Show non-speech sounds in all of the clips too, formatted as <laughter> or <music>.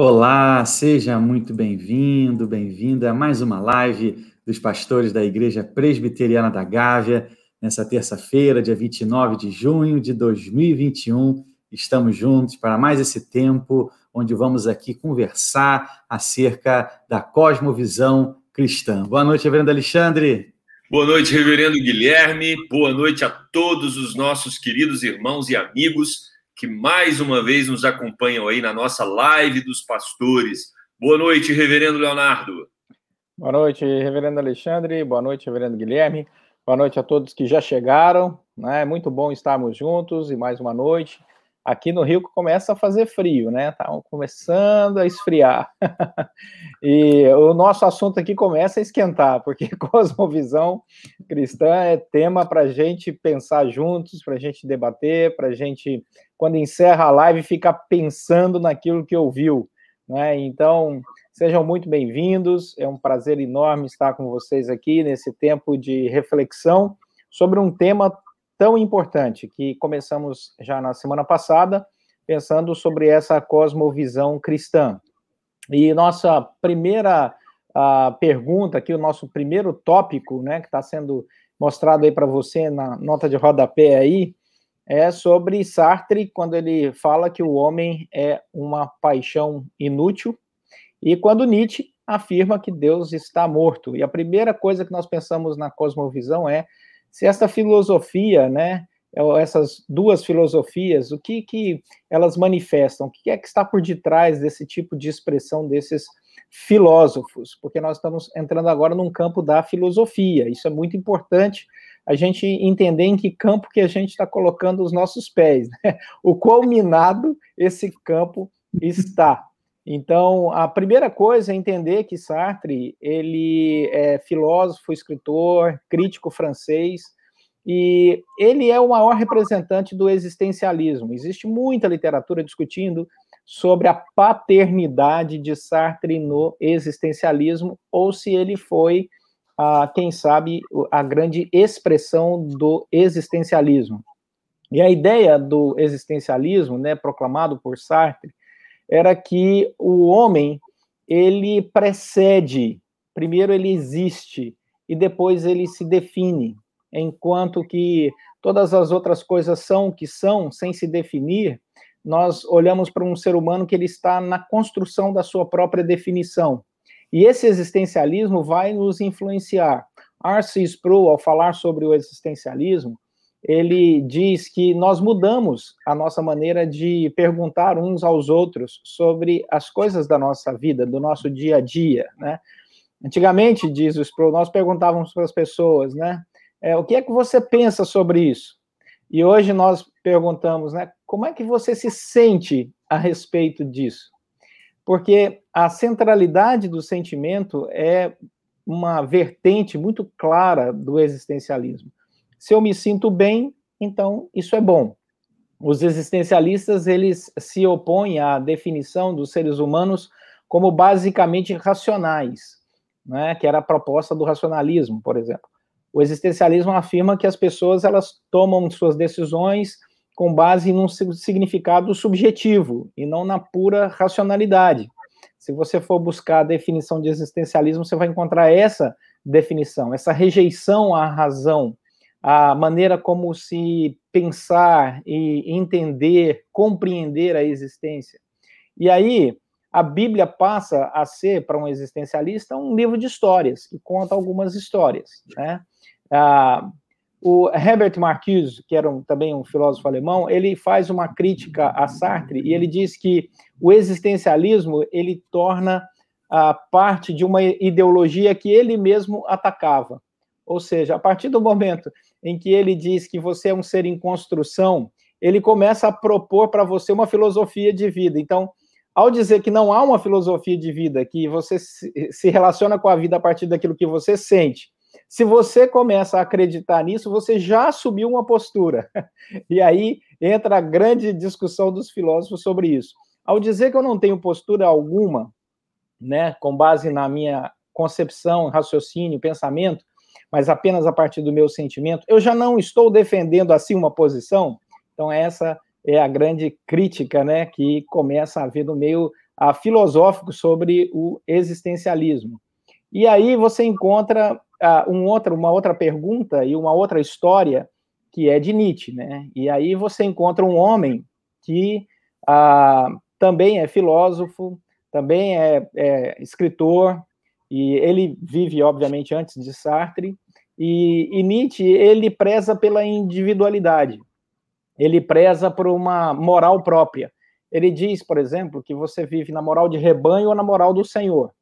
Olá, seja muito bem-vindo, bem-vinda a mais uma live dos pastores da Igreja Presbiteriana da Gávea, nessa terça-feira, dia 29 de junho de 2021. Estamos juntos para mais esse tempo onde vamos aqui conversar acerca da cosmovisão cristã. Boa noite, Reverendo Alexandre. Boa noite, Reverendo Guilherme. Boa noite a todos os nossos queridos irmãos e amigos que mais uma vez nos acompanham aí na nossa live dos pastores. Boa noite, Reverendo Leonardo. Boa noite, Reverendo Alexandre. Boa noite, Reverendo Guilherme. Boa noite a todos que já chegaram. Né? É muito bom estarmos juntos e mais uma noite. Aqui no Rio começa a fazer frio, né? Tá começando a esfriar. <laughs> e o nosso assunto aqui começa a esquentar, porque <laughs> cosmovisão cristã é tema para a gente pensar juntos, para a gente debater, para a gente quando encerra a live, fica pensando naquilo que ouviu. Né? Então, sejam muito bem-vindos. É um prazer enorme estar com vocês aqui nesse tempo de reflexão sobre um tema tão importante que começamos já na semana passada, pensando sobre essa cosmovisão cristã. E nossa primeira pergunta aqui, o nosso primeiro tópico, né, que está sendo mostrado aí para você na nota de rodapé aí, é sobre Sartre, quando ele fala que o homem é uma paixão inútil, e quando Nietzsche afirma que Deus está morto. E a primeira coisa que nós pensamos na cosmovisão é se esta filosofia, né, essas duas filosofias, o que, que elas manifestam, o que é que está por detrás desse tipo de expressão desses filósofos, porque nós estamos entrando agora num campo da filosofia, isso é muito importante a gente entender em que campo que a gente está colocando os nossos pés, né? o quão minado esse campo está. Então, a primeira coisa é entender que Sartre, ele é filósofo, escritor, crítico francês, e ele é o maior representante do existencialismo. Existe muita literatura discutindo sobre a paternidade de Sartre no existencialismo, ou se ele foi a, quem sabe, a grande expressão do existencialismo. E a ideia do existencialismo, né, proclamado por Sartre, era que o homem ele precede, primeiro ele existe e depois ele se define, enquanto que todas as outras coisas são o que são sem se definir, nós olhamos para um ser humano que ele está na construção da sua própria definição. E esse existencialismo vai nos influenciar. R.C. Sproul, ao falar sobre o existencialismo, ele diz que nós mudamos a nossa maneira de perguntar uns aos outros sobre as coisas da nossa vida, do nosso dia a dia, né? Antigamente, diz o Sproul, nós perguntávamos para as pessoas, né? É, o que é que você pensa sobre isso? E hoje nós perguntamos, né? Como é que você se sente a respeito disso? porque a centralidade do sentimento é uma vertente muito clara do existencialismo. Se eu me sinto bem, então isso é bom. Os existencialistas eles se opõem à definição dos seres humanos como basicamente racionais, né, que era a proposta do racionalismo, por exemplo. O existencialismo afirma que as pessoas elas tomam suas decisões com base num significado subjetivo e não na pura racionalidade. Se você for buscar a definição de existencialismo, você vai encontrar essa definição, essa rejeição à razão, a maneira como se pensar e entender, compreender a existência. E aí, a Bíblia passa a ser, para um existencialista, um livro de histórias, que conta algumas histórias. Né? Ah, o Herbert Marcuse, que era um, também um filósofo alemão, ele faz uma crítica a Sartre e ele diz que o existencialismo ele torna a parte de uma ideologia que ele mesmo atacava. Ou seja, a partir do momento em que ele diz que você é um ser em construção, ele começa a propor para você uma filosofia de vida. Então, ao dizer que não há uma filosofia de vida, que você se relaciona com a vida a partir daquilo que você sente, se você começa a acreditar nisso, você já assumiu uma postura. <laughs> E aí entra a grande discussão dos filósofos sobre isso. Ao dizer que eu não tenho postura alguma, né, com base na minha concepção, raciocínio, pensamento, mas apenas a partir do meu sentimento, eu já não estou defendendo assim uma posição. Então essa é a grande crítica, né, que começa a haver no meio uh, filosófico sobre o existencialismo. E aí você encontra uh, um outro, uma outra pergunta e uma outra história que é de Nietzsche, né? E aí você encontra um homem que uh, também é filósofo, também é, é, escritor, e ele vive, obviamente, antes de Sartre, e, e Nietzsche, ele preza pela individualidade, ele preza por uma moral própria. Ele diz, por exemplo, que você vive na moral de rebanho ou na moral do Senhor.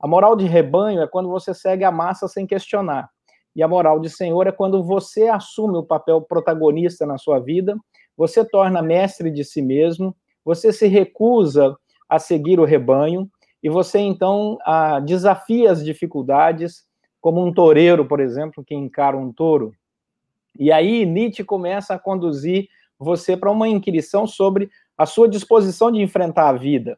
A moral de rebanho é quando você segue a massa sem questionar. E a moral de Senhor é quando você assume o papel protagonista na sua vida, você torna mestre de si mesmo, você se recusa a seguir o rebanho e você então a, desafia as dificuldades, como um toureiro, por exemplo, que encara um touro. E aí Nietzsche começa a conduzir você para uma inquirição sobre a sua disposição de enfrentar a vida.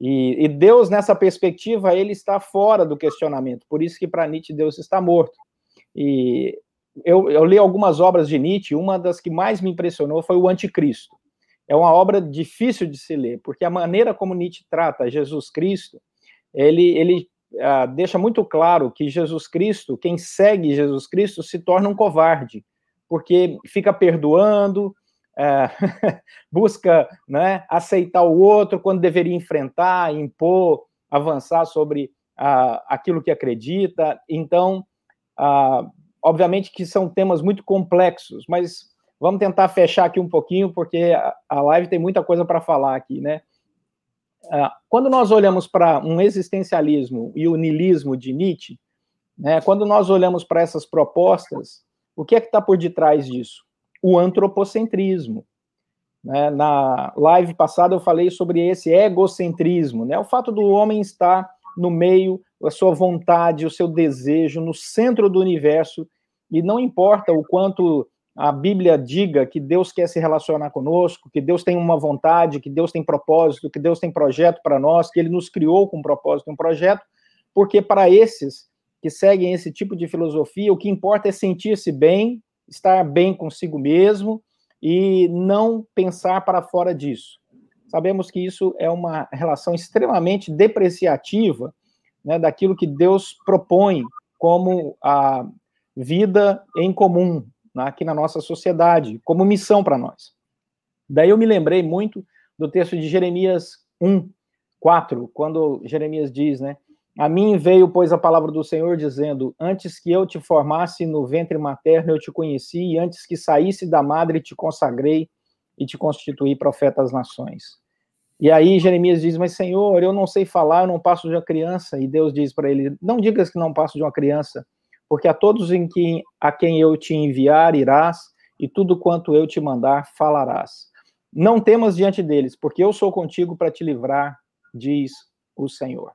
E, e, Deus, nessa perspectiva, ele está fora do questionamento. Por isso que para Nietzsche Deus está morto. E eu, eu, li algumas obras de Nietzsche, uma das que mais me impressionou foi o Anticristo. É uma obra difícil de se ler, porque a maneira como Nietzsche trata Jesus Cristo, ele, ele ah, deixa muito claro que Jesus Cristo, quem segue Jesus Cristo, se torna um covarde, porque fica perdoando, é, <laughs> busca né, aceitar o outro quando deveria enfrentar, impor, avançar sobre ah, aquilo que acredita. Então, ah, obviamente que são temas muito complexos, mas vamos tentar fechar aqui um pouquinho, porque a live tem muita coisa para falar aqui, né? Ah, quando nós olhamos para um existencialismo e o niilismo de Nietzsche, né, quando nós olhamos para essas propostas, o que é que está por detrás disso? o antropocentrismo. Né? Na live passada eu falei sobre esse egocentrismo, né? o fato do homem estar no meio, a sua vontade, o seu desejo, no centro do universo, e não importa o quanto a Bíblia diga que Deus quer se relacionar conosco, que Deus tem uma vontade, que Deus tem propósito, que Deus tem projeto para nós, que Ele nos criou com um propósito um projeto, porque para esses que seguem esse tipo de filosofia, o que importa é sentir-se bem estar bem consigo mesmo e não pensar para fora disso. Sabemos que isso é uma relação extremamente depreciativa né, daquilo que Deus propõe como a vida em comum aqui na nossa sociedade, como missão para nós. Daí eu me lembrei muito do texto de Jeremias 1, 4, quando Jeremias diz, né? A mim veio, pois, a palavra do Senhor dizendo: Antes que eu te formasse no ventre materno, eu te conheci, e antes que saísse da madre, te consagrei e te constituí profeta às nações. E aí Jeremias diz: Mas Senhor, eu não sei falar, eu não passo de uma criança. E Deus diz para ele: Não digas que não passo de uma criança, porque a todos em que, a quem eu te enviar irás, e tudo quanto eu te mandar falarás. Não temas diante deles, porque eu sou contigo para te livrar, diz o Senhor.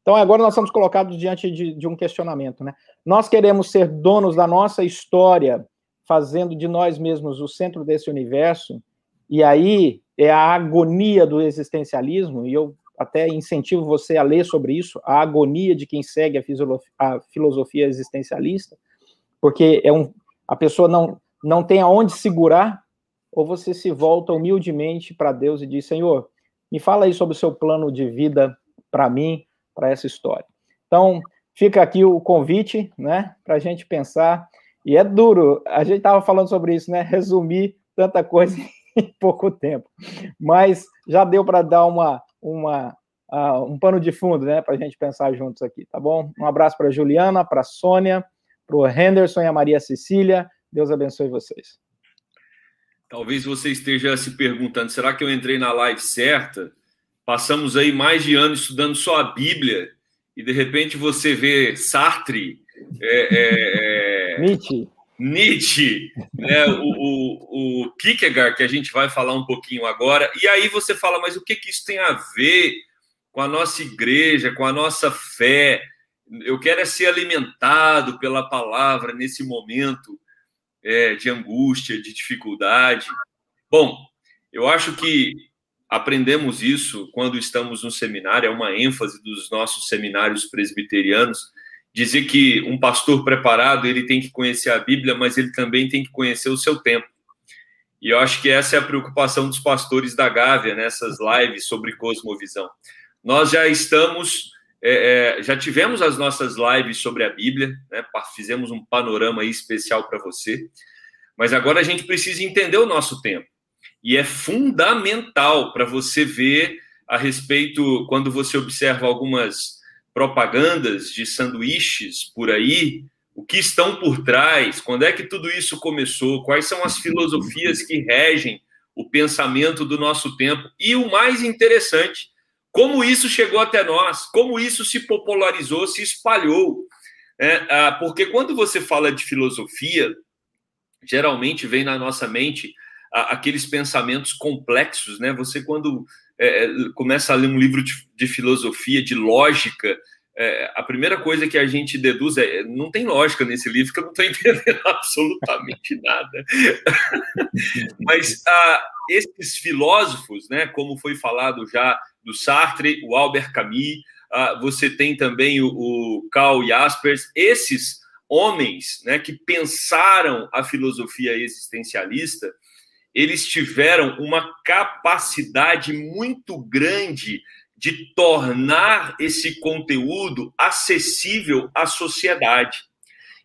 Então, agora nós estamos colocados diante de, de, um questionamento, né? Nós queremos ser donos da nossa história, fazendo de nós mesmos o centro desse universo, e aí é a agonia do existencialismo, e eu até incentivo você a ler sobre isso, a agonia de quem segue a, a filosofia existencialista, porque é um, a pessoa não, não tem aonde segurar, ou você se volta humildemente para Deus e diz, Senhor, me fala aí sobre o seu plano de vida para mim, para essa história. Então, fica aqui o convite, né, para a gente pensar. E é duro, a gente estava falando sobre isso, né, resumir tanta coisa <laughs> em pouco tempo. Mas já deu para dar uma, uma, uh, um pano de fundo, né, para a gente pensar juntos aqui, tá bom? Um abraço para a Juliana, para a Sônia, para o Henderson e a Maria Cecília. Deus abençoe vocês. Talvez você esteja se perguntando: será que eu entrei na live certa? Passamos aí mais de anos estudando só a Bíblia e de repente você vê Sartre, é, é, é Nietzsche, Nietzsche, né, o, o, o, Kierkegaard, que a gente vai falar um pouquinho agora, e aí você fala, mas o que, que isso tem a ver com a nossa igreja, com a nossa fé? Eu quero é ser alimentado pela palavra nesse momento é, de angústia, de dificuldade. Bom, eu acho que aprendemos isso quando estamos no seminário, é uma ênfase dos nossos seminários presbiterianos, dizer que um pastor preparado, ele tem que conhecer a Bíblia, mas ele também tem que conhecer o seu tempo. E eu acho que essa é a preocupação dos pastores da Gávea nessas lives sobre cosmovisão. Nós já estamos, é, é, já tivemos as nossas lives sobre a Bíblia, né? fizemos um panorama especial para você, mas agora a gente precisa entender o nosso tempo. E é fundamental para você ver a respeito, quando você observa algumas propagandas de sanduíches por aí, o que estão por trás, quando é que tudo isso começou, quais são as filosofias que regem o pensamento do nosso tempo e o mais interessante, como isso chegou até nós, como isso se popularizou, se espalhou. É, porque quando você fala de filosofia, geralmente vem na nossa mente aqueles pensamentos complexos, né? Você quando é, é, começa a ler um livro de, de filosofia, de lógica, é, a primeira coisa que a gente deduz é não tem lógica nesse livro que eu não estou <laughs> entendendo absolutamente nada. <laughs> Mas ah, esses filósofos, né, como foi falado já do Sartre, o Albert Camus, ah, você tem também o, o Karl Jaspers, esses homens né, que pensaram a filosofia existencialista, eles tiveram uma capacidade muito grande de tornar esse conteúdo acessível à sociedade.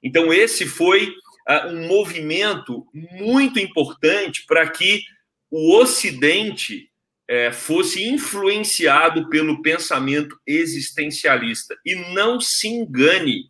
Então, esse foi uh, um movimento muito importante para que o Ocidente uh, fosse influenciado pelo pensamento existencialista. E não se engane,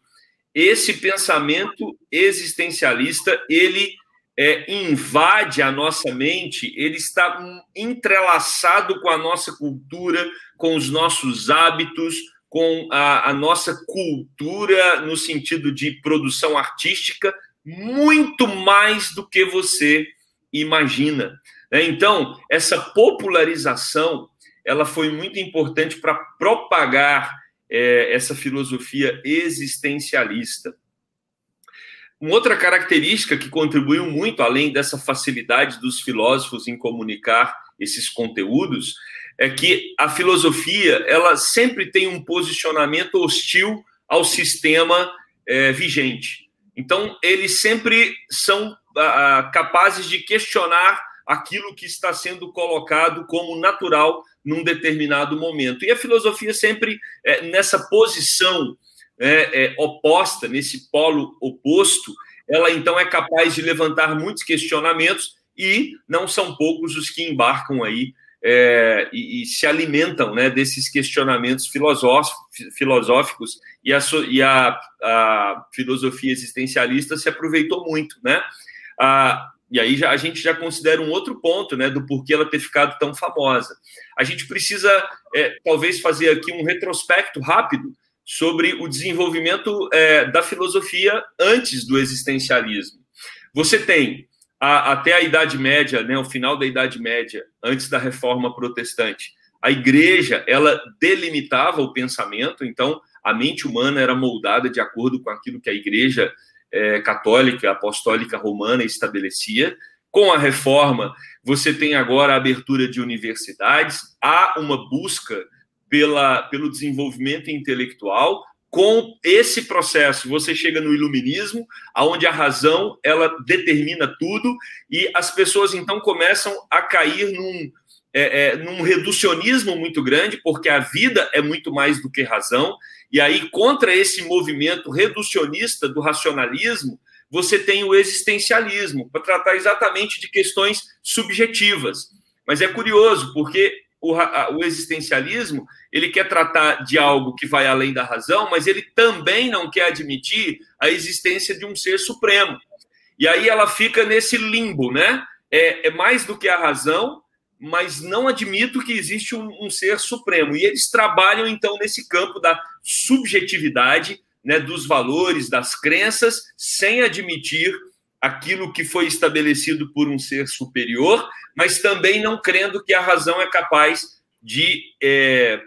esse pensamento existencialista, ele é, invade a nossa mente, ele está entrelaçado com a nossa cultura, com os nossos hábitos, com a, a nossa cultura no sentido de produção artística, muito mais do que você imagina. Né? Então, essa popularização ela foi muito importante para propagar é, essa filosofia existencialista. Uma outra característica que contribuiu muito, além dessa facilidade dos filósofos em comunicar esses conteúdos, é que a filosofia ela sempre tem um posicionamento hostil ao sistema é, vigente. Então, eles sempre são capazes de questionar aquilo que está sendo colocado como natural num determinado momento. E a filosofia sempre é, nessa posição é, é, oposta, nesse polo oposto, ela então é capaz de levantar muitos questionamentos e não são poucos os que embarcam aí é, e, e, se alimentam né, desses questionamentos filosóficos e, a, e a, a, filosofia existencialista se aproveitou muito, né? Ah, e aí já, a gente já considera um outro ponto, né, do porquê ela ter ficado tão famosa. A gente precisa, é, talvez, fazer aqui um retrospecto rápido sobre o desenvolvimento é, da filosofia antes do existencialismo. Você tem a, até a Idade Média, né, o final da Idade Média, antes da Reforma Protestante, a Igreja ela delimitava o pensamento, então a mente humana era moldada de acordo com aquilo que a Igreja é, católica, apostólica romana estabelecia. Com a reforma, você tem agora a abertura de universidades, há uma busca pela, pelo desenvolvimento intelectual. Com esse processo, você chega no iluminismo, aonde a razão ela determina tudo e as pessoas então começam a cair num, é, é, num reducionismo muito grande, porque a vida é muito mais do que razão. E aí, contra esse movimento reducionista do racionalismo, você tem o existencialismo, para tratar exatamente de questões subjetivas. Mas é curioso, porque o, o existencialismo ele quer tratar de algo que vai além da razão, mas ele também não quer admitir a existência de um ser supremo. E aí ela fica nesse limbo, né? É, é mais do que a razão, mas não admito que existe um, um, ser supremo. E eles trabalham, então, nesse campo da subjetividade, né, dos valores, das crenças, sem admitir aquilo que foi estabelecido por um ser superior, mas também não crendo que a razão é capaz de é,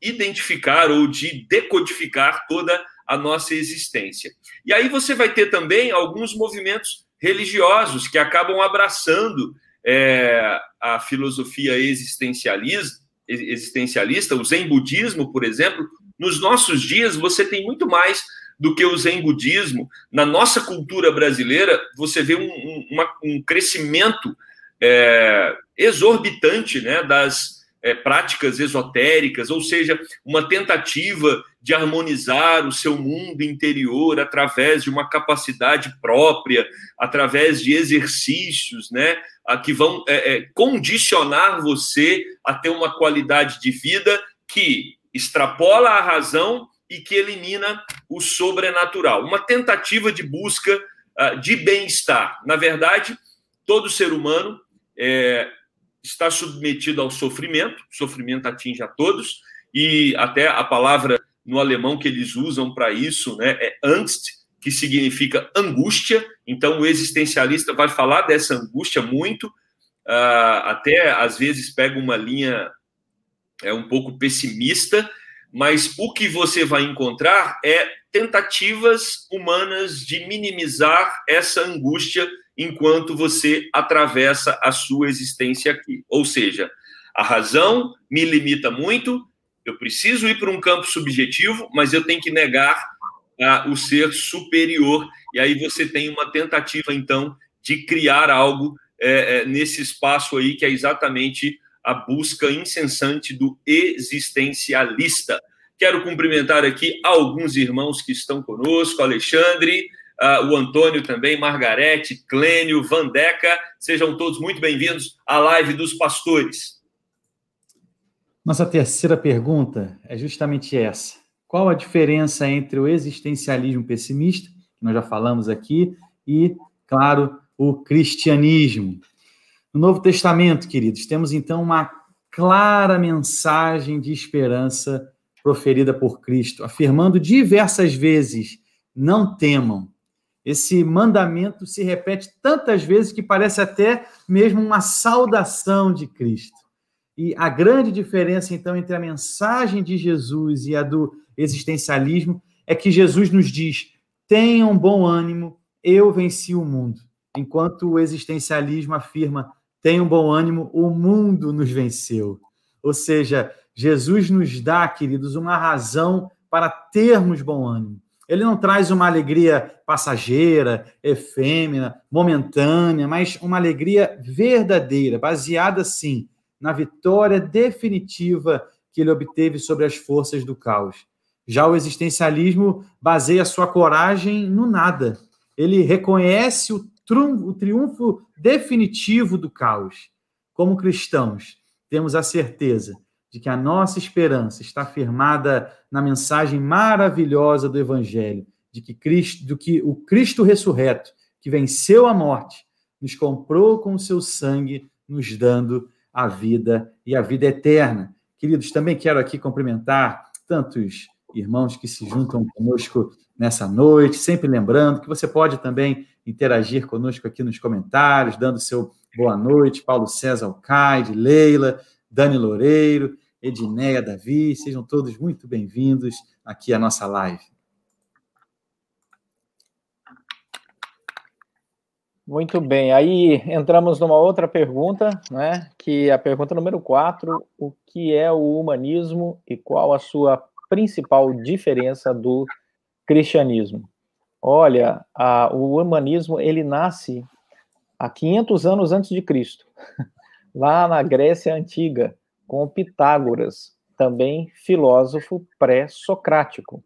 identificar ou de decodificar toda a nossa existência. E aí você vai ter também alguns movimentos religiosos que acabam abraçando é, a filosofia existencialista, existencialista, o Zen budismo, por exemplo. Nos nossos dias, você tem muito mais do que o Zen budismo. Na nossa cultura brasileira, você vê um, um, um crescimento é, exorbitante né, das é, práticas esotéricas, ou seja, uma tentativa de harmonizar o seu mundo interior através de uma capacidade própria, através de exercícios, né, que vão é, é, condicionar você a ter uma qualidade de vida que extrapola a razão e que elimina o sobrenatural. Uma tentativa de busca uh, de bem-estar. Na verdade, todo ser humano é, está submetido ao sofrimento, o sofrimento atinge a todos, e até a palavra no alemão que eles usam para isso né, é Angst, que significa angústia. Então, o existencialista vai falar dessa angústia muito, uh, até às vezes pega uma linha é um pouco pessimista, mas o que você vai encontrar é tentativas humanas de minimizar essa angústia enquanto você atravessa a sua existência aqui. Ou seja, a razão me limita muito, eu preciso ir para um campo subjetivo, mas eu tenho que negar ah, o ser superior. E aí você tem uma tentativa, então, de criar algo é, é, nesse espaço aí que é exatamente a busca incessante do existencialista. Quero cumprimentar aqui alguns irmãos que estão conosco, Alexandre, uh, o Antônio também, Margarete, Clênio, Vandeca, sejam todos muito bem-vindos à live dos pastores. Nossa terceira pergunta é justamente essa. Qual a diferença entre o existencialismo pessimista, que nós já falamos aqui, e, claro, o cristianismo? No Novo Testamento, queridos, temos então uma clara mensagem de esperança proferida por Cristo, afirmando diversas vezes: não temam. Esse mandamento se repete tantas vezes que parece até mesmo uma saudação de Cristo. E a grande diferença, então, entre a mensagem de Jesus e a do existencialismo é que Jesus nos diz: tenham bom ânimo, eu venci o mundo. Enquanto o existencialismo afirma: Tenham bom ânimo, o mundo nos venceu. Ou seja, Jesus nos dá, queridos, uma razão para termos bom ânimo. Ele não traz uma alegria passageira, efêmera, momentânea, mas uma alegria verdadeira, baseada, sim, na vitória definitiva que ele obteve sobre as forças do caos. Já o existencialismo baseia sua coragem no nada. Ele reconhece o o triunfo definitivo do caos. Como cristãos, temos a certeza de que a nossa esperança está firmada na mensagem maravilhosa do Evangelho, de que Cristo, do que o Cristo ressurreto, que venceu a morte, nos comprou com o seu sangue, nos dando a vida e a vida eterna. Queridos, também quero aqui cumprimentar tantos irmãos que se juntam conosco nessa noite, sempre lembrando que você pode também interagir conosco aqui nos comentários, dando seu boa noite, Paulo César Alcaide, Leila, Dani Loureiro, Edneia Davi, sejam todos muito bem-vindos aqui à nossa live. Muito bem, aí entramos numa outra pergunta, né? Que é a pergunta número 4, o que é o humanismo e qual a sua principal diferença do cristianismo. Olha, a, o humanismo ele nasce há 500 anos antes de Cristo, <laughs> lá na Grécia antiga, com Pitágoras, também filósofo pré-socrático.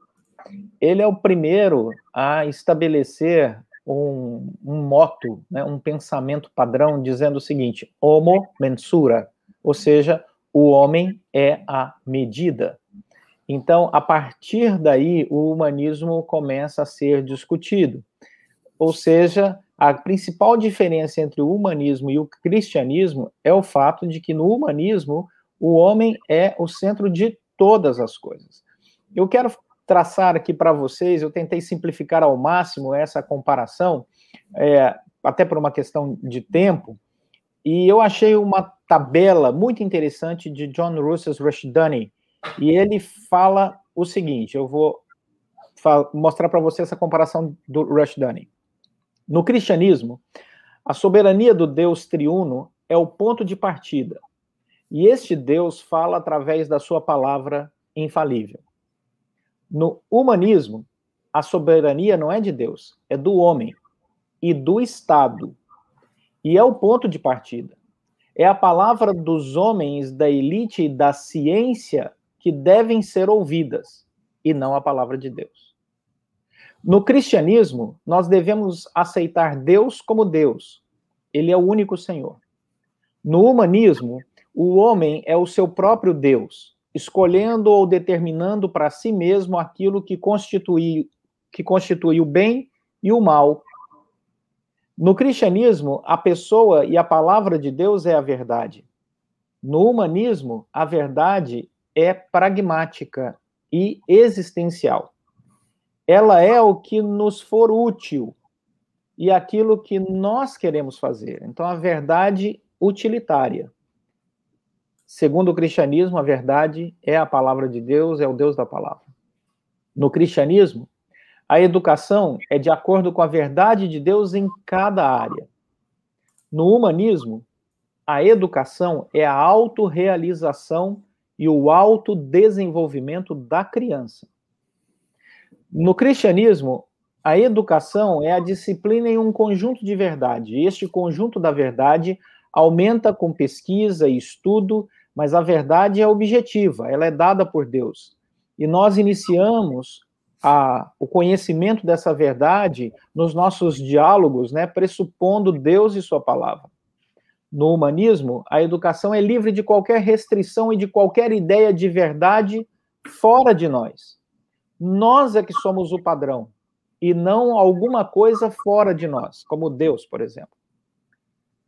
Ele é o primeiro a estabelecer um, um moto, né, um pensamento padrão, dizendo o seguinte: homo mensura, ou seja, o homem é a medida. Então, a partir daí, o humanismo começa a ser discutido. Ou seja, a principal diferença entre o humanismo e o cristianismo é o fato de que no humanismo o homem é o centro de todas as coisas. Eu quero traçar aqui para vocês, eu tentei simplificar ao máximo essa comparação, é, até por uma questão de tempo, e eu achei uma tabela muito interessante de John Russell Rushduni, e ele fala o seguinte: eu vou mostrar para você essa comparação do Rushduni. No cristianismo, a soberania do Deus triuno é o ponto de partida. E este Deus fala através da sua palavra infalível. No humanismo, a soberania não é de Deus, é do homem e do Estado. E é o ponto de partida. É a palavra dos homens da elite e da ciência que devem ser ouvidas, e não a palavra de Deus. No cristianismo, nós devemos aceitar Deus como Deus. Ele é o único Senhor. No humanismo, o homem é o seu próprio Deus, escolhendo ou determinando para si mesmo aquilo que constitui, que constitui o bem e o mal. No cristianismo, a pessoa e a palavra de Deus é a verdade. No humanismo, a verdade é pragmática e existencial. Ela é o que nos for útil e aquilo que nós queremos fazer. Então, a verdade utilitária. Segundo o cristianismo, a verdade é a palavra de Deus, é o Deus da palavra. No cristianismo, a educação é de acordo com a verdade de Deus em cada área. No humanismo, a educação é a autorrealização e o autodesenvolvimento da criança. No cristianismo, a educação é a disciplina em um conjunto de verdade. Este conjunto da verdade aumenta com pesquisa e estudo, mas a verdade é objetiva, ela é dada por Deus. E nós iniciamos a, o conhecimento dessa verdade nos nossos diálogos, né, pressupondo Deus e Sua palavra. No humanismo, a educação é livre de qualquer restrição e de qualquer ideia de verdade fora de nós. Nós é que somos o padrão, e não alguma coisa fora de nós, como Deus, por exemplo.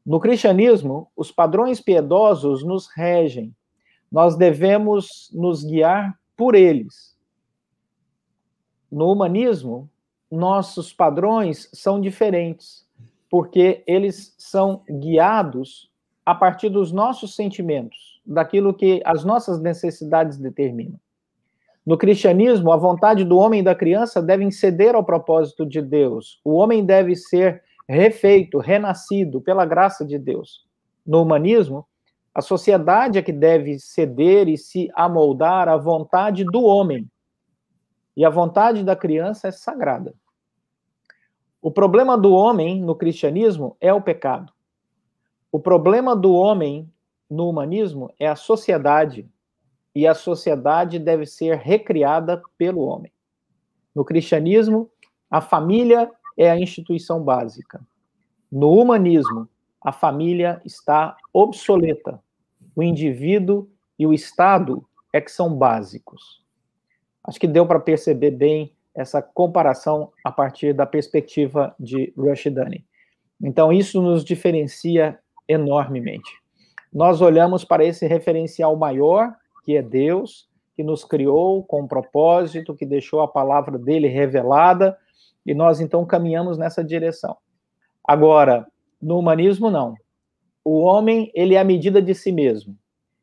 No cristianismo, os padrões piedosos nos regem. Nós devemos nos guiar por eles. No humanismo, nossos padrões são diferentes, porque eles são guiados a partir dos nossos sentimentos, daquilo que as nossas necessidades determinam. No cristianismo, a vontade do homem e da criança devem ceder ao propósito de Deus. O homem deve ser refeito, renascido pela graça de Deus. No humanismo, a sociedade é que deve ceder e se amoldar à vontade do homem. E a vontade da criança é sagrada. O problema do homem no cristianismo é o pecado. O problema do homem no humanismo é a sociedade, e a sociedade deve ser recriada pelo homem. No cristianismo, a família é a instituição básica. No humanismo, a família está obsoleta. O indivíduo e o Estado é que são básicos. Acho que deu para perceber bem essa comparação a partir da perspectiva de Rushdani. Então, isso nos diferencia enormemente. Nós olhamos para esse referencial maior, que é Deus, que nos criou com um propósito, que deixou a palavra dele revelada, e nós então caminhamos nessa direção. Agora, no humanismo não. O homem, ele é a medida de si mesmo.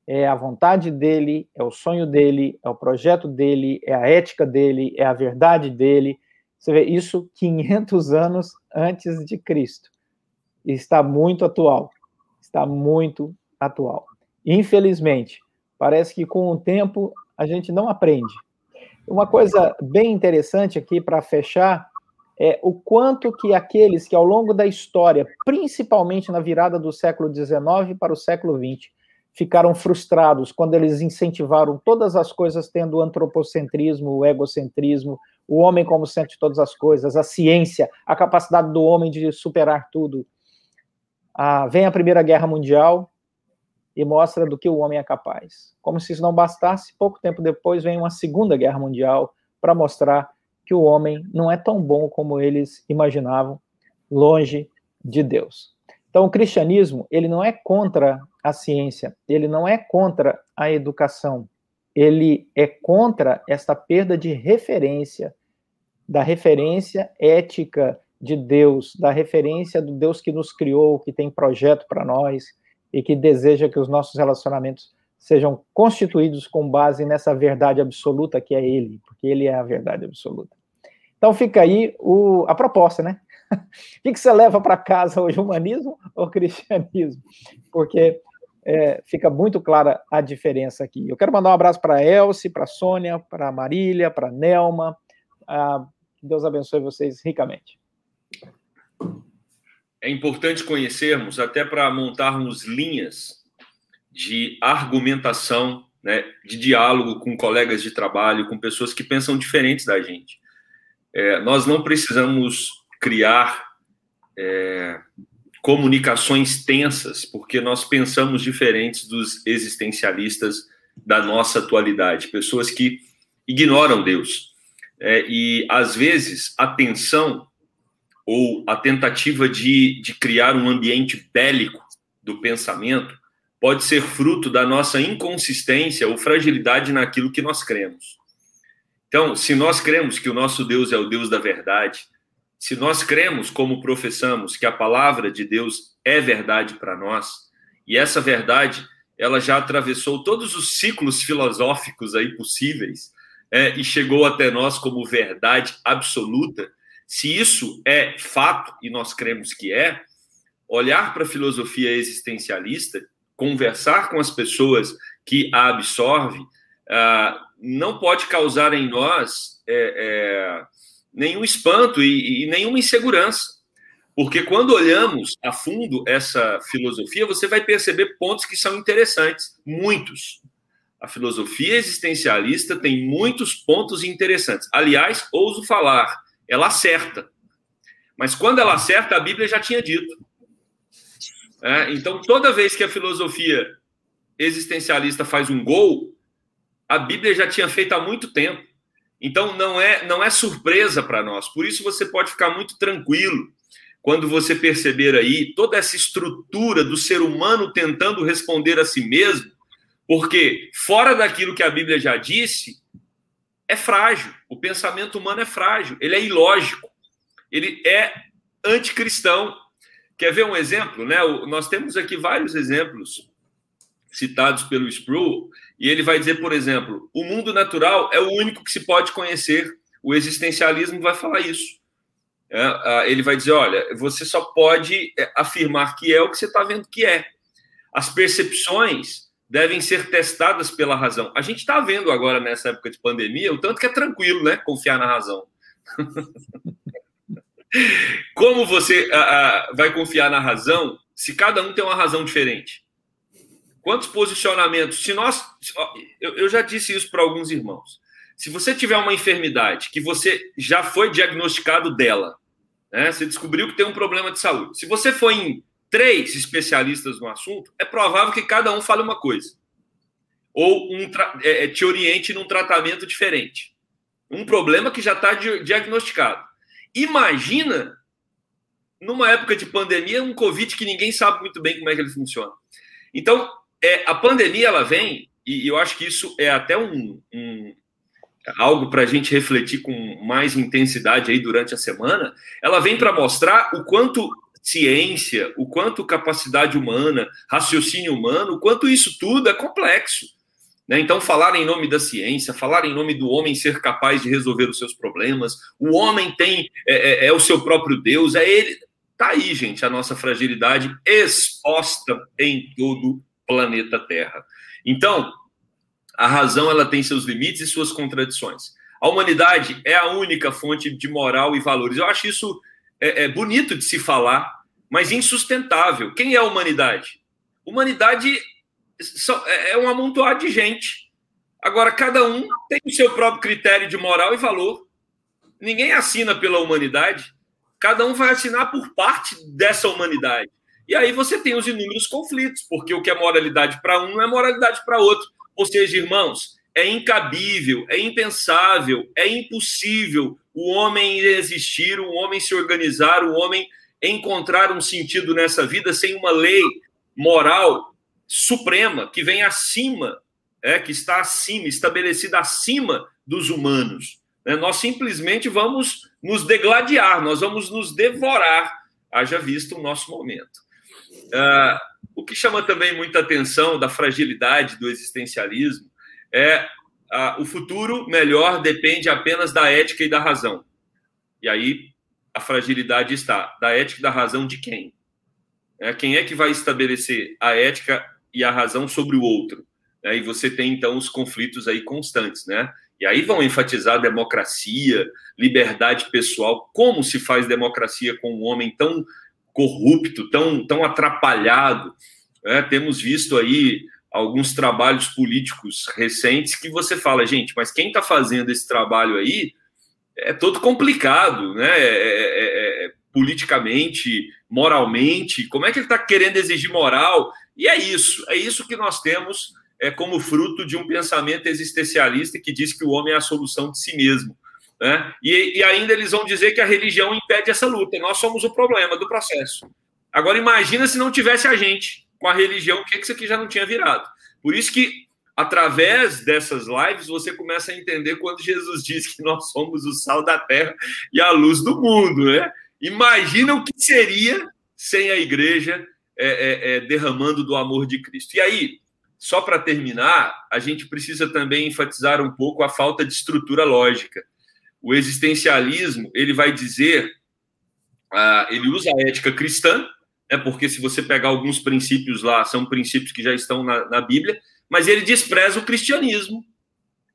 É a vontade dele, é o sonho dele, é o projeto dele, é a ética dele, é a verdade dele. Você vê isso 500 anos antes de Cristo. E está muito atual. Está muito atual. Infelizmente, parece que com o tempo a gente não aprende. Uma coisa bem interessante aqui para fechar é o quanto que aqueles que ao longo da história, principalmente na virada do século XIX para o século XX, ficaram frustrados quando eles incentivaram todas as coisas tendo o antropocentrismo, o egocentrismo, o homem como centro de todas as coisas, a ciência, a capacidade do homem de superar tudo. Ah, vem a Primeira Guerra Mundial e mostra do que o homem é capaz. Como se isso não bastasse, pouco tempo depois vem uma Segunda Guerra Mundial para mostrar que o homem não é tão bom como eles imaginavam, longe de Deus. Então, o cristianismo, ele não é contra a ciência, ele não é contra a educação, ele é contra esta perda de referência, da referência ética de Deus, da referência do Deus que nos criou, que tem projeto para nós e que deseja que os nossos relacionamentos sejam constituídos com base nessa verdade absoluta que é Ele, porque Ele é a verdade absoluta. Então fica aí o, a proposta, né? <laughs> O que, que você leva para casa hoje, humanismo ou cristianismo? Porque é, fica muito clara a diferença aqui. Eu quero mandar um abraço para Elce, para Sônia, para Marília, para Nelma. Ah, Deus abençoe vocês ricamente. é importante conhecermos até para montarmos linhas de argumentação, né, de diálogo com colegas de trabalho, com pessoas que pensam diferentes da gente. É, nós não precisamos criar é, comunicações tensas, porque nós pensamos diferentes dos existencialistas da nossa atualidade, pessoas que ignoram Deus. É, e, às vezes, a tensão ou a tentativa de, de criar um ambiente bélico do pensamento pode ser fruto da nossa inconsistência ou fragilidade naquilo que nós cremos. Então, se nós cremos que o nosso Deus é o Deus da verdade, se nós cremos, como professamos, que a palavra de Deus é verdade para nós, e essa verdade ela já atravessou todos os ciclos filosóficos aí possíveis é, e chegou até nós como verdade absoluta. Se isso é fato e nós cremos que é, olhar para a filosofia existencialista, conversar com as pessoas que a absorvem, ah, não pode causar em nós é, é, nenhum espanto e, e nenhuma insegurança. Porque quando olhamos a fundo essa filosofia, você vai perceber pontos que são interessantes, muitos. A filosofia existencialista tem muitos pontos interessantes. Aliás, ouso falar, ela acerta. Mas quando ela acerta, a Bíblia já tinha dito. É, então, toda vez que a filosofia existencialista faz um gol, a Bíblia já tinha feito há muito tempo. Então não é não é surpresa para nós. Por isso você pode ficar muito tranquilo quando você perceber aí toda essa estrutura do ser humano tentando responder a si mesmo, porque fora daquilo que a Bíblia já disse, é frágil. O pensamento humano é frágil, ele é ilógico, ele é anticristão. Quer ver um exemplo? Né? Nós temos aqui vários exemplos citados pelo Sproul, e ele vai dizer, por exemplo, o mundo natural é o único que se pode conhecer. O existencialismo vai falar isso. É, ele vai dizer: olha, você só pode é, afirmar que é o que você está vendo que é. As percepções devem ser testadas pela razão. A gente está vendo agora, nessa época de pandemia, o tanto que é tranquilo, né? Confiar na razão. <laughs> Como você vai confiar na razão se cada um tem uma razão diferente? Quantos posicionamentos? Se nós. Eu, já disse isso para alguns irmãos. Se você tiver uma enfermidade que você já foi diagnosticado dela, né, você descobriu que tem um problema de saúde. Se você for em três especialistas no assunto, é provável que cada um fale uma coisa. Ou um, é, é, te oriente num tratamento diferente. Um problema que já está diagnosticado. Imagina, numa época de pandemia, um Covid que ninguém sabe muito bem como é que ele funciona. Então, é, a pandemia ela vem, e eu acho que isso é até um, um algo para a gente refletir com mais intensidade aí durante a semana, ela vem para mostrar o quanto ciência, o quanto capacidade humana, raciocínio humano, o quanto isso tudo é complexo. Né? Então, falar em nome da ciência, falar em nome do homem ser capaz de resolver os seus problemas, o homem tem é, é, é o seu próprio Deus, é ele. Tá aí, gente, a nossa fragilidade exposta em todo planeta Terra. Então, a razão ela tem seus limites e suas contradições. A humanidade é a única fonte de moral e valores. Eu acho isso é, é bonito de se falar, mas insustentável. Quem é a humanidade? Humanidade é, é um amontoado de gente. Agora, cada um tem o seu próprio critério de moral e valor. Ninguém assina pela humanidade. Cada um vai assinar por parte dessa humanidade. E aí você tem os inúmeros conflitos, porque o que é moralidade para um não é moralidade para outro. Ou seja, irmãos, é incabível, é impensável, é impossível o homem existir, o homem se organizar, o homem encontrar um sentido nessa vida sem uma lei moral suprema que vem acima, é, que está acima, estabelecida acima dos humanos. Né? Nós simplesmente vamos nos degladiar, nós vamos nos devorar, haja visto o nosso momento. Uh, o que chama também muita atenção da fragilidade do existencialismo é uh, o futuro melhor depende apenas da ética e da razão. E aí a fragilidade está da ética e da razão de quem? É, quem é que vai estabelecer a ética e a razão sobre o outro? É, e você tem então os conflitos aí constantes, né? E aí vão enfatizar democracia, liberdade pessoal. Como se faz democracia com um homem tão corrupto, tão, tão atrapalhado. Né? Temos visto aí alguns trabalhos políticos recentes que você fala, gente, mas quem está fazendo esse trabalho aí é todo complicado, né? É, é, é, é politicamente, moralmente. Como é que ele está querendo exigir moral? E é isso, é isso que nós temos é, como fruto de um pensamento existencialista que diz que o homem é a solução de si mesmo. Né? E, e ainda eles vão dizer que a religião impede essa luta. Nós somos o problema do processo. Agora, imagina se não tivesse a gente com a religião, o que, que isso aqui já não tinha virado. Por isso que, através dessas lives, você começa a entender quando Jesus diz que nós somos o sal da terra e a luz do mundo. Né? Imagina o que seria sem a igreja é, é, é, derramando do amor de Cristo. E aí, só para terminar, a gente precisa também enfatizar um pouco a falta de estrutura lógica. O existencialismo ele vai dizer, uh, ele usa a ética cristã, né, porque se você pegar alguns princípios lá, são princípios que já estão na, na Bíblia, mas ele despreza o cristianismo.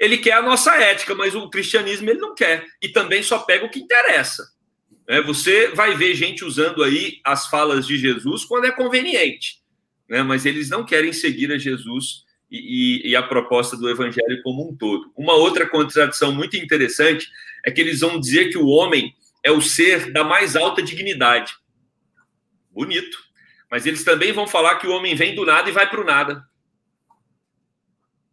Ele quer a nossa ética, mas o cristianismo ele não quer. E também só pega o que interessa. Né? Você vai ver gente usando aí as falas de Jesus quando é conveniente, né? mas eles não querem seguir a Jesus e, e, a proposta do evangelho como um todo. Uma outra contradição muito interessante é que eles vão dizer que o homem é o ser da mais alta dignidade. Bonito. Mas eles também vão falar que o homem vem do nada e vai para o nada.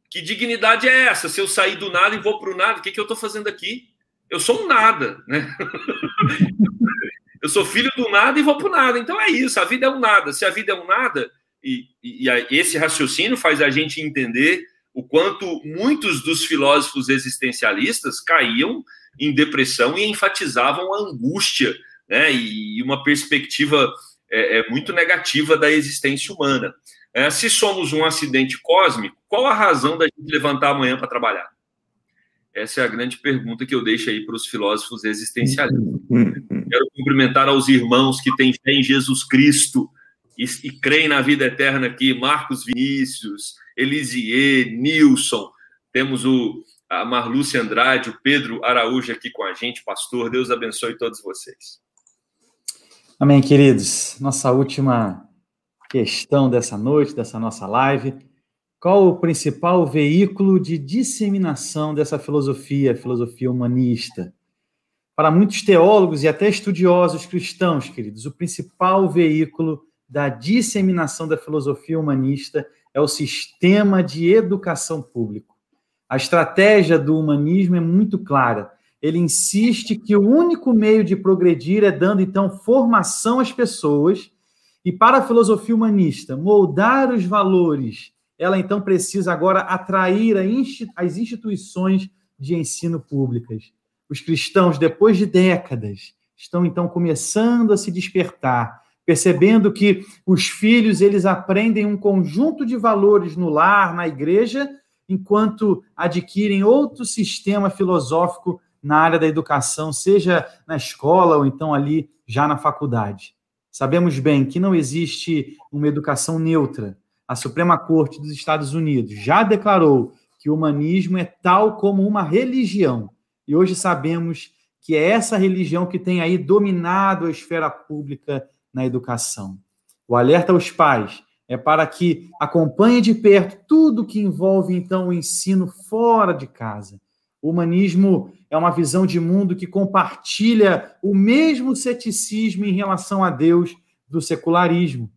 Que dignidade é essa? Se eu sair do nada e vou para o nada, o que, que eu estou fazendo aqui? Eu sou um nada, né? <laughs> eu sou filho do nada e vou para o nada. Então é isso, a vida é um nada. Se a vida é um nada, e, e, e esse raciocínio faz a gente entender o quanto muitos dos filósofos existencialistas caíam em depressão e enfatizavam a angústia né, e uma perspectiva é, é, muito negativa da existência humana. É, se somos um acidente cósmico, qual a razão da gente levantar amanhã para trabalhar? Essa é a grande pergunta que eu deixo aí para os filósofos existencialistas. Quero cumprimentar aos irmãos que têm fé em Jesus Cristo e, e creem na vida eterna aqui, Marcos Vinícius, Elisier, Nilson, temos o a Marlúcia Andrade, o Pedro Araújo aqui com a gente, pastor. Deus abençoe todos vocês. Amém, queridos. Nossa última questão dessa noite, dessa nossa live. Qual o principal veículo de disseminação dessa filosofia, filosofia humanista? Para muitos teólogos e até estudiosos cristãos, queridos, o principal veículo da disseminação da filosofia humanista é o sistema de educação público. A estratégia do humanismo é muito clara. Ele insiste que o único meio de progredir é dando, então, formação às pessoas. E para a filosofia humanista, moldar os valores, ela então precisa agora atrair as instituições de ensino públicas. Os cristãos, depois de décadas, estão então começando a se despertar, percebendo que os filhos eles aprendem um conjunto de valores no lar, na igreja, enquanto adquirem outro sistema filosófico na área da educação, seja na escola ou então ali já na faculdade. Sabemos bem que não existe uma educação neutra. A Suprema Corte dos Estados Unidos já declarou que o humanismo é tal como uma religião. E hoje sabemos que é essa religião que tem aí dominado a esfera pública na educação. O alerta aos pais é para que acompanhe de perto tudo que envolve, então, o ensino fora de casa. O humanismo é uma visão de mundo que compartilha o mesmo ceticismo em relação a Deus do secularismo.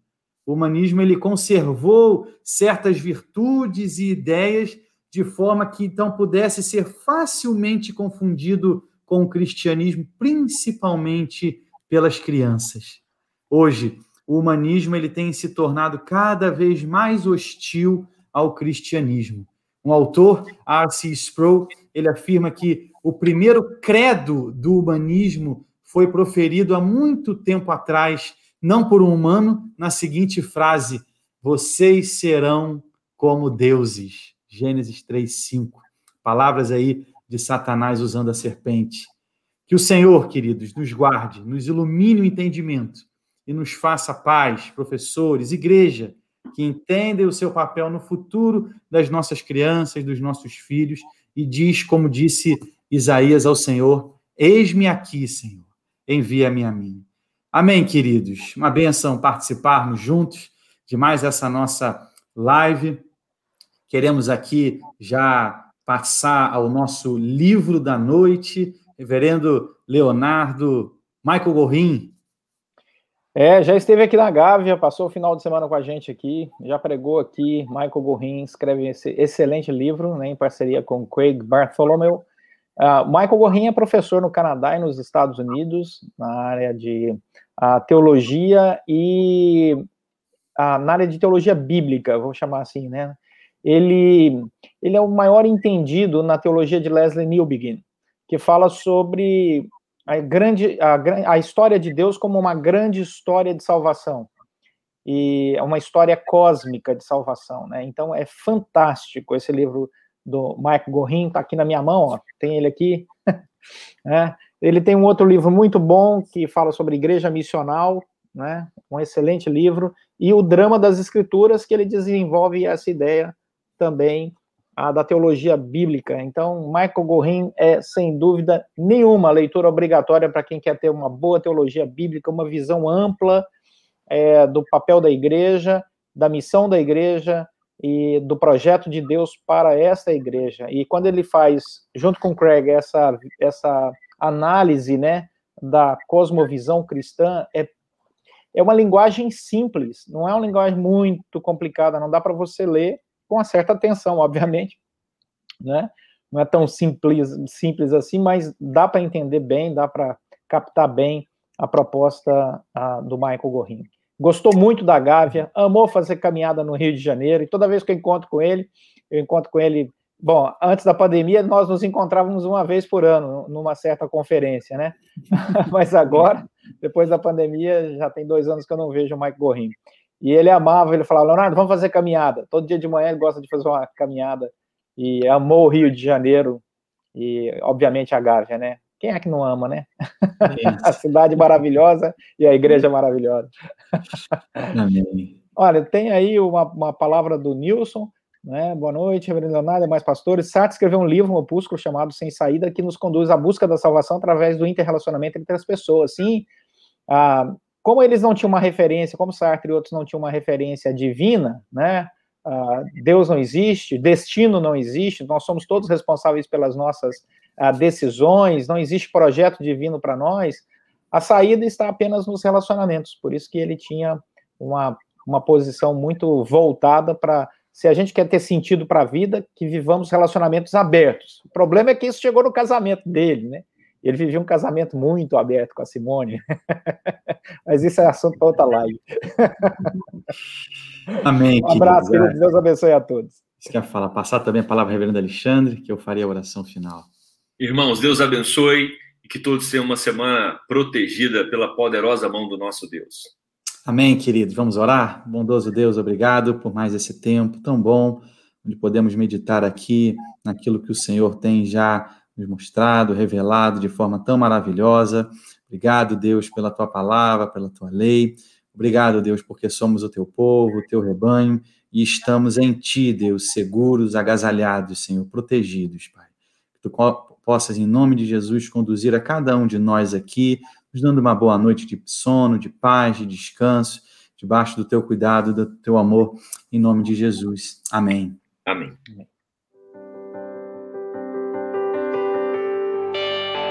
O humanismo ele conservou certas virtudes e ideias de forma que então pudesse ser facilmente confundido com o cristianismo, principalmente pelas crianças. Hoje, o humanismo ele tem se tornado cada vez mais hostil ao cristianismo. Um autor, R.C. Sproul, ele afirma que o primeiro credo do humanismo foi proferido há muito tempo atrás, não por um humano, na seguinte frase: Vocês serão como deuses. Gênesis 3:5. Palavras aí de Satanás usando a serpente. Que o Senhor, queridos, nos guarde, nos ilumine o entendimento e nos faça paz, professores, igreja, que entendem o seu papel no futuro das nossas crianças, dos nossos filhos, e diz, como disse Isaías ao Senhor: Eis-me aqui, Senhor, envia-me a mim. Amém, queridos. Uma benção participarmos juntos de mais essa nossa live. Queremos aqui já passar ao nosso livro da noite, Reverendo Leonardo Michael Gorrin. É, já esteve aqui na Gávea, passou o final de semana com a gente aqui, já pregou aqui. Michael Gorrin escreve esse excelente livro, né, em parceria com Craig Bartholomew. Uh, Michael Gorrin é professor no Canadá e nos Estados Unidos, na área de uh, teologia e uh, na área de teologia bíblica, vou chamar assim, né? Ele, ele é o maior entendido na teologia de Leslie Newbegin, que fala sobre a grande a, a história de Deus como uma grande história de salvação e é uma história cósmica de salvação, né? Então é fantástico esse livro do Mike Gorin, está aqui na minha mão, ó, tem ele aqui. <laughs> né? Ele tem um outro livro muito bom que fala sobre igreja missional, né? um excelente livro, e o Drama das Escrituras, que ele desenvolve essa ideia também a da teologia bíblica. Então, Michael Gorin é, sem dúvida nenhuma, leitura obrigatória para quem quer ter uma boa teologia bíblica, uma visão ampla é, do papel da igreja, da missão da igreja, e do projeto de Deus para esta igreja. E quando ele faz, junto com Craig, essa, essa análise né, da cosmovisão cristã, é, é uma linguagem simples, não é uma linguagem muito complicada, não dá para você ler com uma certa atenção, obviamente, né? não é tão simples, simples assim, mas dá para entender bem, dá para captar bem a proposta a, do Michael Gorin gostou muito da Gávea, amou fazer caminhada no Rio de Janeiro, e toda vez que eu encontro com ele, eu encontro com ele. Bom, antes da pandemia, nós nos encontrávamos uma vez por ano, numa certa conferência, né? <laughs> Mas agora, depois da pandemia, já tem dois anos que eu não vejo o Mike Gorrinho. E ele amava, ele falava, Leonardo, vamos fazer caminhada. Todo dia de manhã ele gosta de fazer uma caminhada. E amou o Rio de Janeiro e, obviamente, a Gávea, né? Quem é que não ama, né? <laughs> a cidade maravilhosa e a igreja maravilhosa. Amém. Olha, tem aí uma, uma palavra do Nilson, né? Boa noite, Reverendo Leonardo e mais pastores. Sartre escreveu um livro, um opúsculo chamado Sem Saída, que nos conduz à busca da salvação através do interrelacionamento entre as pessoas. Sim, ah, como eles não tinham uma referência, como Sartre e outros não tinham uma referência divina, né? Ah, Deus não existe, destino não existe, nós somos todos responsáveis pelas nossas decisões, não existe projeto divino para nós, a saída está apenas nos relacionamentos. Por isso que ele tinha uma, uma posição muito voltada para, se a gente quer ter sentido para a vida, que vivamos relacionamentos abertos. O problema é que isso chegou no casamento dele, né? Ele vivia um casamento muito aberto com a Simone. <laughs> Mas isso é assunto para outra live. <laughs> Amém. Um abraço, querido. Deus abençoe a todos. Você quer falar, passar também a palavra ao reverendo Alexandre, que eu faria a oração final. Irmãos, Deus abençoe e que todos tenham uma semana protegida pela poderosa mão do nosso Deus. Amém, queridos. Vamos orar? Bondoso Deus, obrigado por mais esse tempo tão bom, onde podemos meditar aqui naquilo que o Senhor tem já nos mostrado, revelado de forma tão maravilhosa. Obrigado, Deus, pela tua palavra, pela tua lei. Obrigado, Deus, porque somos o teu povo, o teu rebanho e estamos em ti, Deus, seguros, agasalhados, Senhor, protegidos, Pai. Que tu possas, em nome de Jesus, conduzir a cada um de nós aqui, nos dando uma boa noite de sono, de paz, de descanso, debaixo do teu cuidado, do teu amor, em nome de Jesus. Amém. Amém. Amém.